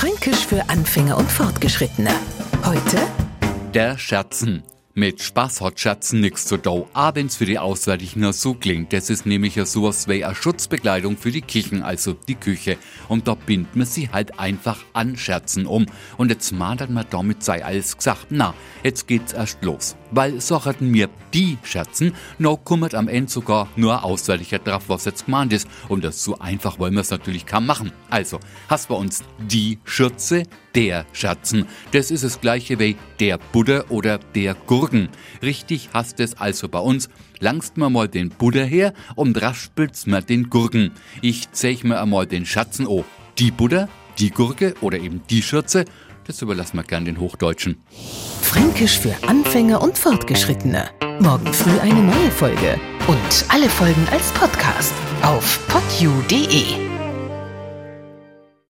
Fränkisch für Anfänger und Fortgeschrittene. Heute Der Scherzen. Mit Spaß hat Scherzen nix zu do, wenn's für die Auswärtigen so klingt. Das ist nämlich sowas wie eine Schutzbekleidung für die Küchen, also die Küche. Und da bindet man sie halt einfach an Scherzen um. Und jetzt mahnt man damit sei alles gesagt. Na, jetzt geht's erst los. Weil so hatten mir die Scherzen, no kummert am Ende sogar nur Auswärtiger drauf, was jetzt gemeint ist. Und das so einfach wollen wir es natürlich kaum machen. Also, hast bei uns die Schürze, der Scherzen. Das ist das gleiche wie der Buddha oder der Gurken. Richtig hast es also bei uns. Langst mir mal den Buddha her und raspelt's mir den Gurken. Ich zeig mir einmal den Schatzen oh. Die Buddha, die Gurke oder eben die Schürze, das überlassen wir gern den Hochdeutschen. Fränkisch für Anfänger und Fortgeschrittene. Morgen früh eine neue Folge. Und alle Folgen als Podcast auf podu.de.